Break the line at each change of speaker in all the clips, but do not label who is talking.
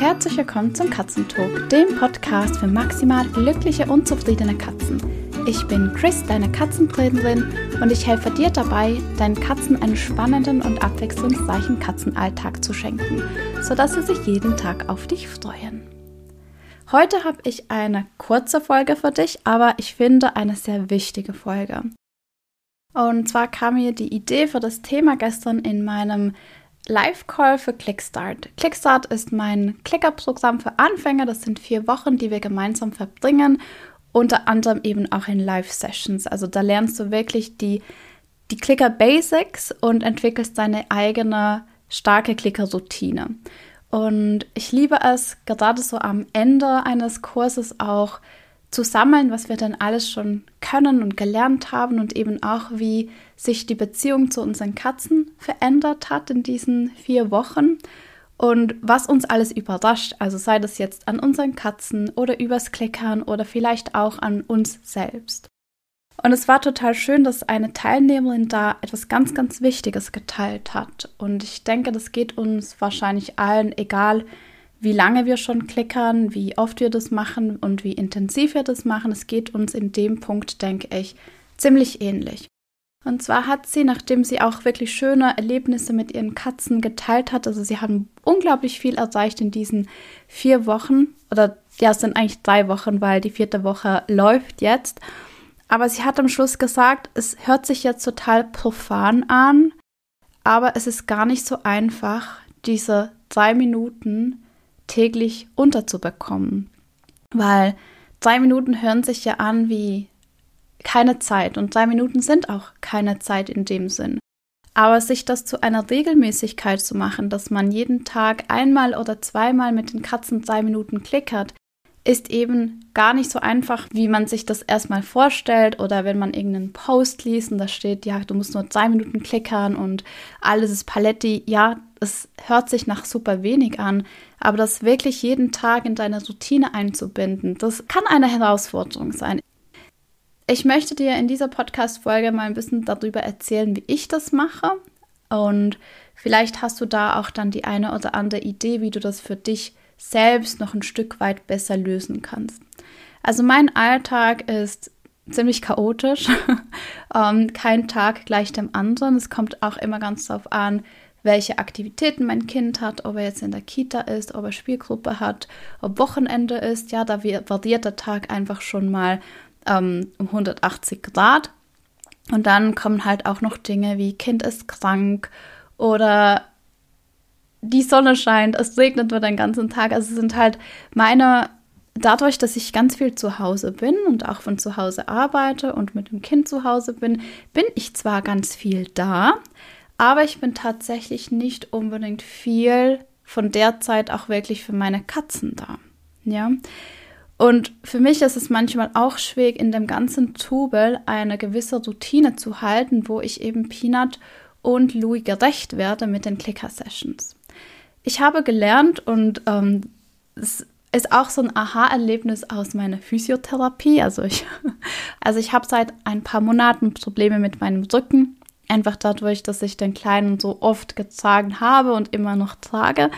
Herzlich willkommen zum Katzentalk, dem Podcast für maximal glückliche und zufriedene Katzen. Ich bin Chris, deine Katzentrainerin, und ich helfe dir dabei, deinen Katzen einen spannenden und abwechslungsreichen Katzenalltag zu schenken, sodass sie sich jeden Tag auf dich freuen. Heute habe ich eine kurze Folge für dich, aber ich finde eine sehr wichtige Folge. Und zwar kam mir die Idee für das Thema gestern in meinem Live-Call für Clickstart. Clickstart ist mein Clicker-Programm für Anfänger. Das sind vier Wochen, die wir gemeinsam verbringen, unter anderem eben auch in Live-Sessions. Also da lernst du wirklich die, die Clicker-Basics und entwickelst deine eigene starke Clicker-Routine. Und ich liebe es, gerade so am Ende eines Kurses auch zu sammeln, was wir dann alles schon können und gelernt haben und eben auch, wie sich die Beziehung zu unseren Katzen verändert hat in diesen vier Wochen und was uns alles überrascht. Also sei das jetzt an unseren Katzen oder übers Klickern oder vielleicht auch an uns selbst. Und es war total schön, dass eine Teilnehmerin da etwas ganz, ganz Wichtiges geteilt hat. Und ich denke, das geht uns wahrscheinlich allen, egal wie lange wir schon klickern, wie oft wir das machen und wie intensiv wir das machen. Es geht uns in dem Punkt, denke ich, ziemlich ähnlich. Und zwar hat sie, nachdem sie auch wirklich schöne Erlebnisse mit ihren Katzen geteilt hat, also sie haben unglaublich viel erreicht in diesen vier Wochen, oder ja, es sind eigentlich drei Wochen, weil die vierte Woche läuft jetzt. Aber sie hat am Schluss gesagt, es hört sich jetzt total profan an, aber es ist gar nicht so einfach, diese drei Minuten täglich unterzubekommen. Weil drei Minuten hören sich ja an wie keine Zeit und drei Minuten sind auch keine Zeit in dem Sinn. Aber sich das zu einer Regelmäßigkeit zu machen, dass man jeden Tag einmal oder zweimal mit den Katzen drei Minuten klickert, ist eben gar nicht so einfach, wie man sich das erstmal vorstellt oder wenn man irgendeinen Post liest und da steht, ja, du musst nur zwei Minuten klickern und alles ist Paletti. Ja, es hört sich nach super wenig an, aber das wirklich jeden Tag in deine Routine einzubinden, das kann eine Herausforderung sein. Ich möchte dir in dieser Podcast-Folge mal ein bisschen darüber erzählen, wie ich das mache und vielleicht hast du da auch dann die eine oder andere Idee, wie du das für dich selbst noch ein Stück weit besser lösen kannst. Also mein Alltag ist ziemlich chaotisch. ähm, kein Tag gleich dem anderen. Es kommt auch immer ganz darauf an, welche Aktivitäten mein Kind hat, ob er jetzt in der Kita ist, ob er Spielgruppe hat, ob Wochenende ist. Ja, da variiert der Tag einfach schon mal ähm, um 180 Grad. Und dann kommen halt auch noch Dinge wie Kind ist krank oder die Sonne scheint, es regnet nur den ganzen Tag. Also sind halt meine, dadurch, dass ich ganz viel zu Hause bin und auch von zu Hause arbeite und mit dem Kind zu Hause bin, bin ich zwar ganz viel da, aber ich bin tatsächlich nicht unbedingt viel von der Zeit auch wirklich für meine Katzen da. Ja. Und für mich ist es manchmal auch schwierig, in dem ganzen Tubel eine gewisse Routine zu halten, wo ich eben Peanut und Louis gerecht werde mit den Clicker-Sessions ich habe gelernt und ähm, es ist auch so ein Aha-Erlebnis aus meiner Physiotherapie. Also ich, also ich habe seit ein paar Monaten Probleme mit meinem Rücken. Einfach dadurch, dass ich den Kleinen so oft getragen habe und immer noch trage.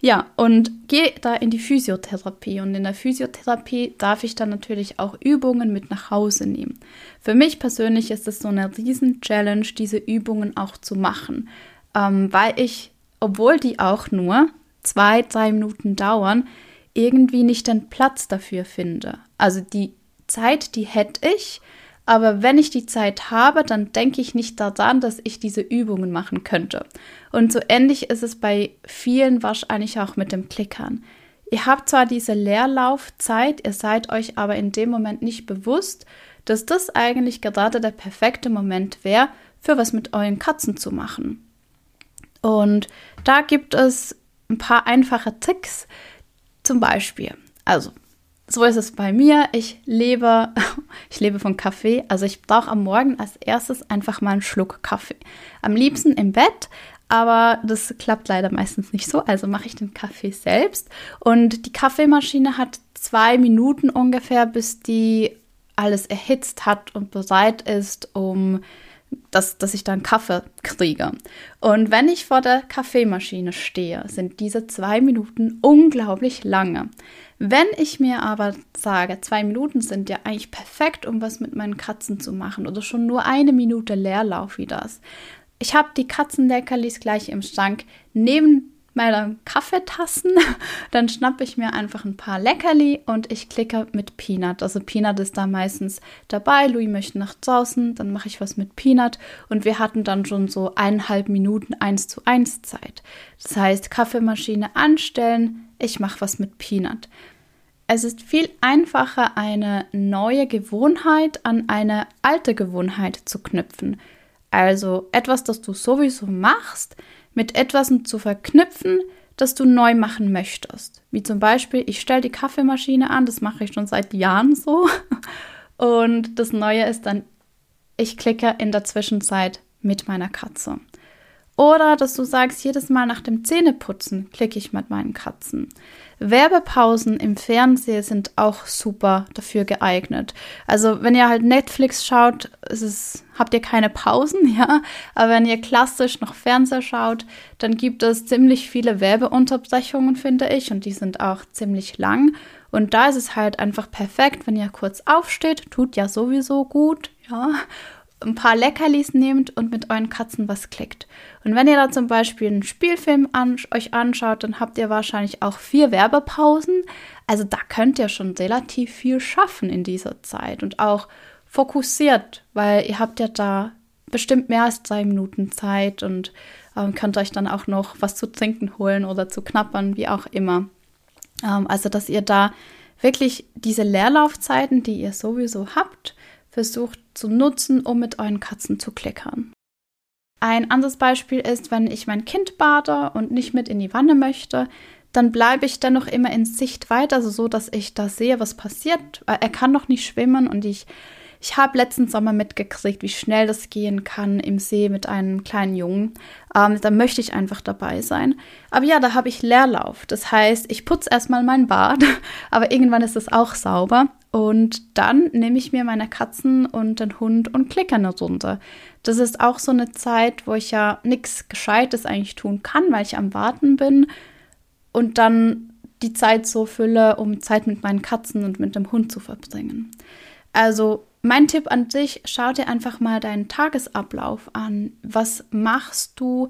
Ja, und gehe da in die Physiotherapie. Und in der Physiotherapie darf ich dann natürlich auch Übungen mit nach Hause nehmen. Für mich persönlich ist es so eine riesen-Challenge, diese Übungen auch zu machen, ähm, weil ich obwohl die auch nur zwei, drei Minuten dauern, irgendwie nicht den Platz dafür finde. Also die Zeit, die hätte ich, aber wenn ich die Zeit habe, dann denke ich nicht daran, dass ich diese Übungen machen könnte. Und so ähnlich ist es bei vielen wahrscheinlich auch mit dem Klickern. Ihr habt zwar diese Leerlaufzeit, ihr seid euch aber in dem Moment nicht bewusst, dass das eigentlich gerade der perfekte Moment wäre, für was mit euren Katzen zu machen. Und da gibt es ein paar einfache Tricks. Zum Beispiel, also so ist es bei mir. Ich lebe, ich lebe von Kaffee. Also ich brauche am Morgen als erstes einfach mal einen Schluck Kaffee. Am liebsten im Bett, aber das klappt leider meistens nicht so. Also mache ich den Kaffee selbst. Und die Kaffeemaschine hat zwei Minuten ungefähr, bis die alles erhitzt hat und bereit ist, um dass, dass ich dann Kaffee kriege. Und wenn ich vor der Kaffeemaschine stehe, sind diese zwei Minuten unglaublich lange. Wenn ich mir aber sage, zwei Minuten sind ja eigentlich perfekt, um was mit meinen Katzen zu machen oder schon nur eine Minute Leerlauf wie das. Ich habe die Katzenleckerlis gleich im Schrank neben meine Kaffeetassen. Dann schnappe ich mir einfach ein paar Leckerli und ich klicke mit Peanut. Also Peanut ist da meistens dabei. Louis möchte nach draußen, dann mache ich was mit Peanut und wir hatten dann schon so eineinhalb Minuten eins zu eins Zeit. Das heißt, Kaffeemaschine anstellen, ich mache was mit Peanut. Es ist viel einfacher, eine neue Gewohnheit an eine alte Gewohnheit zu knüpfen. Also etwas, das du sowieso machst, mit etwas zu verknüpfen, das du neu machen möchtest. Wie zum Beispiel, ich stelle die Kaffeemaschine an, das mache ich schon seit Jahren so. Und das Neue ist dann, ich klicke in der Zwischenzeit mit meiner Katze. Oder dass du sagst, jedes Mal nach dem Zähneputzen klicke ich mit meinen Katzen. Werbepausen im Fernsehen sind auch super dafür geeignet. Also wenn ihr halt Netflix schaut, es, habt ihr keine Pausen, ja. Aber wenn ihr klassisch noch Fernseher schaut, dann gibt es ziemlich viele Werbeunterbrechungen, finde ich. Und die sind auch ziemlich lang. Und da ist es halt einfach perfekt, wenn ihr kurz aufsteht, tut ja sowieso gut, ja ein paar Leckerlis nehmt und mit euren Katzen was klickt. Und wenn ihr da zum Beispiel einen Spielfilm an, euch anschaut, dann habt ihr wahrscheinlich auch vier Werbepausen. Also da könnt ihr schon relativ viel schaffen in dieser Zeit und auch fokussiert, weil ihr habt ja da bestimmt mehr als zwei Minuten Zeit und ähm, könnt euch dann auch noch was zu trinken holen oder zu knappern, wie auch immer. Ähm, also dass ihr da wirklich diese Leerlaufzeiten, die ihr sowieso habt, versucht zu nutzen, um mit euren Katzen zu klickern. Ein anderes Beispiel ist, wenn ich mein Kind bade und nicht mit in die Wanne möchte, dann bleibe ich dennoch immer in Sichtweite, also so, dass ich da sehe, was passiert. Er kann noch nicht schwimmen und ich, ich habe letzten Sommer mitgekriegt, wie schnell das gehen kann im See mit einem kleinen Jungen. Ähm, da möchte ich einfach dabei sein. Aber ja, da habe ich Leerlauf. Das heißt, ich putze erstmal mein Bad, aber irgendwann ist es auch sauber. Und dann nehme ich mir meine Katzen und den Hund und klicke eine Runde. Das ist auch so eine Zeit, wo ich ja nichts Gescheites eigentlich tun kann, weil ich am Warten bin und dann die Zeit so fülle, um Zeit mit meinen Katzen und mit dem Hund zu verbringen. Also mein Tipp an dich, schau dir einfach mal deinen Tagesablauf an. Was machst du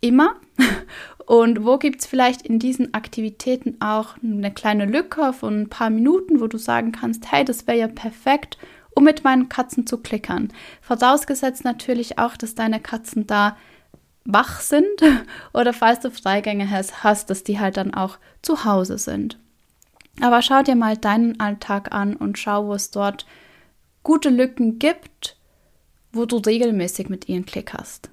immer? Und wo gibt es vielleicht in diesen Aktivitäten auch eine kleine Lücke von ein paar Minuten, wo du sagen kannst, hey, das wäre ja perfekt, um mit meinen Katzen zu klickern. Vorausgesetzt natürlich auch, dass deine Katzen da wach sind oder falls du Freigänge hast, hast, dass die halt dann auch zu Hause sind. Aber schau dir mal deinen Alltag an und schau, wo es dort gute Lücken gibt, wo du regelmäßig mit ihnen klickerst.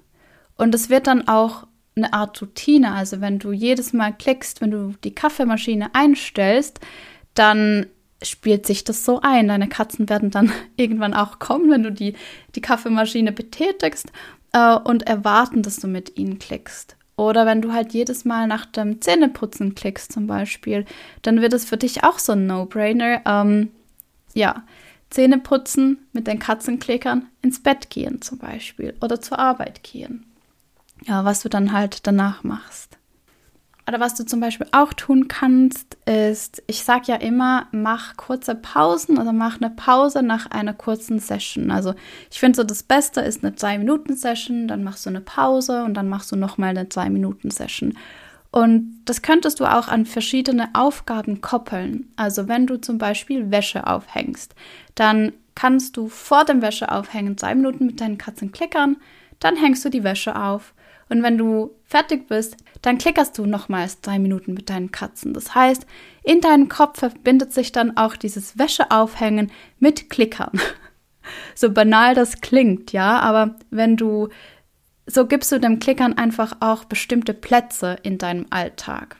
Und es wird dann auch eine Art Routine. Also wenn du jedes Mal klickst, wenn du die Kaffeemaschine einstellst, dann spielt sich das so ein. Deine Katzen werden dann irgendwann auch kommen, wenn du die, die Kaffeemaschine betätigst äh, und erwarten, dass du mit ihnen klickst. Oder wenn du halt jedes Mal nach dem Zähneputzen klickst zum Beispiel, dann wird es für dich auch so ein No-Brainer. Ähm, ja, Zähneputzen mit den Katzenklickern, ins Bett gehen zum Beispiel oder zur Arbeit gehen ja, was du dann halt danach machst. Oder was du zum Beispiel auch tun kannst, ist, ich sage ja immer, mach kurze Pausen oder mach eine Pause nach einer kurzen Session. Also ich finde so das Beste ist eine 2-Minuten-Session, dann machst du eine Pause und dann machst du nochmal eine 2-Minuten-Session. Und das könntest du auch an verschiedene Aufgaben koppeln. Also wenn du zum Beispiel Wäsche aufhängst, dann kannst du vor dem Wäscheaufhängen zwei Minuten mit deinen Katzen klickern, dann hängst du die Wäsche auf und wenn du fertig bist, dann klickerst du nochmals drei Minuten mit deinen Katzen. Das heißt, in deinem Kopf verbindet sich dann auch dieses Wäscheaufhängen mit Klickern. So banal das klingt, ja, aber wenn du, so gibst du dem Klickern einfach auch bestimmte Plätze in deinem Alltag.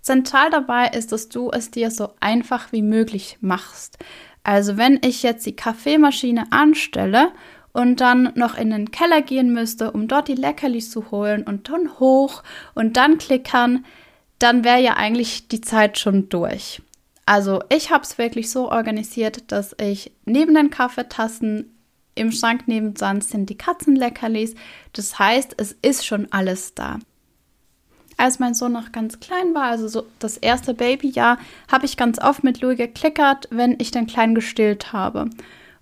Zentral dabei ist, dass du es dir so einfach wie möglich machst. Also wenn ich jetzt die Kaffeemaschine anstelle und dann noch in den Keller gehen müsste, um dort die Leckerlis zu holen und dann hoch und dann klickern, dann wäre ja eigentlich die Zeit schon durch. Also ich habe es wirklich so organisiert, dass ich neben den Kaffeetassen im Schrank nebendran sind die Katzenleckerlis. Das heißt, es ist schon alles da. Als mein Sohn noch ganz klein war, also so das erste Babyjahr, habe ich ganz oft mit Louis geklickert, wenn ich den Kleinen gestillt habe.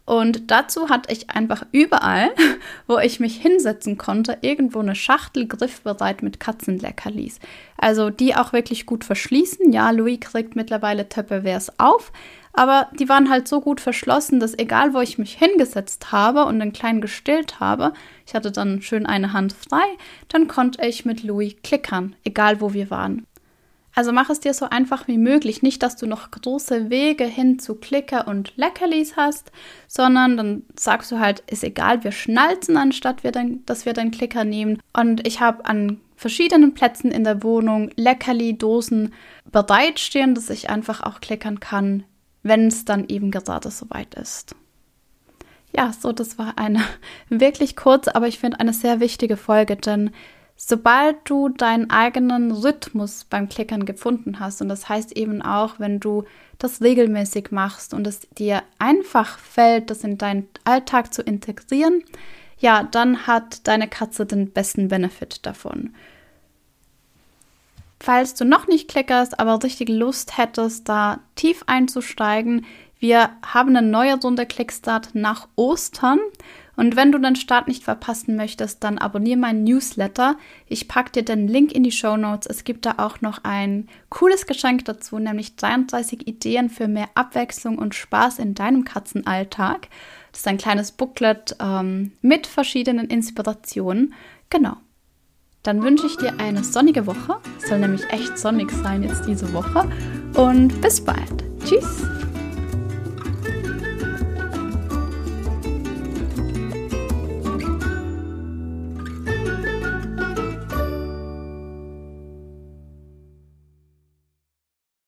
Und dazu hatte ich einfach überall, wo ich mich hinsetzen konnte, irgendwo eine Schachtel griffbereit mit Katzenleckerlis. Also die auch wirklich gut verschließen. Ja, Louis kriegt mittlerweile Tupperwares auf, aber die waren halt so gut verschlossen, dass egal wo ich mich hingesetzt habe und den Kleinen gestillt habe, ich hatte dann schön eine Hand frei, dann konnte ich mit Louis klickern, egal wo wir waren. Also mach es dir so einfach wie möglich. Nicht, dass du noch große Wege hin zu Klicker und Leckerlis hast, sondern dann sagst du halt, ist egal, wir schnalzen, anstatt wir dann, dass wir den Klicker nehmen. Und ich habe an verschiedenen Plätzen in der Wohnung Leckerli-Dosen bereitstehen, dass ich einfach auch klickern kann, wenn es dann eben gerade soweit ist. Ja, so, das war eine wirklich kurze, aber ich finde eine sehr wichtige Folge, denn Sobald du deinen eigenen Rhythmus beim Klickern gefunden hast, und das heißt eben auch, wenn du das regelmäßig machst und es dir einfach fällt, das in deinen Alltag zu integrieren, ja, dann hat deine Katze den besten Benefit davon. Falls du noch nicht klickerst, aber richtig Lust hättest, da tief einzusteigen, wir haben eine neue Runde Clickstart nach Ostern und wenn du den Start nicht verpassen möchtest, dann abonniere meinen Newsletter. Ich packe dir den Link in die Show Notes. Es gibt da auch noch ein cooles Geschenk dazu, nämlich 33 Ideen für mehr Abwechslung und Spaß in deinem Katzenalltag. Das ist ein kleines Booklet ähm, mit verschiedenen Inspirationen. Genau. Dann wünsche ich dir eine sonnige Woche. Es soll nämlich echt sonnig sein jetzt diese Woche. Und bis bald. Tschüss.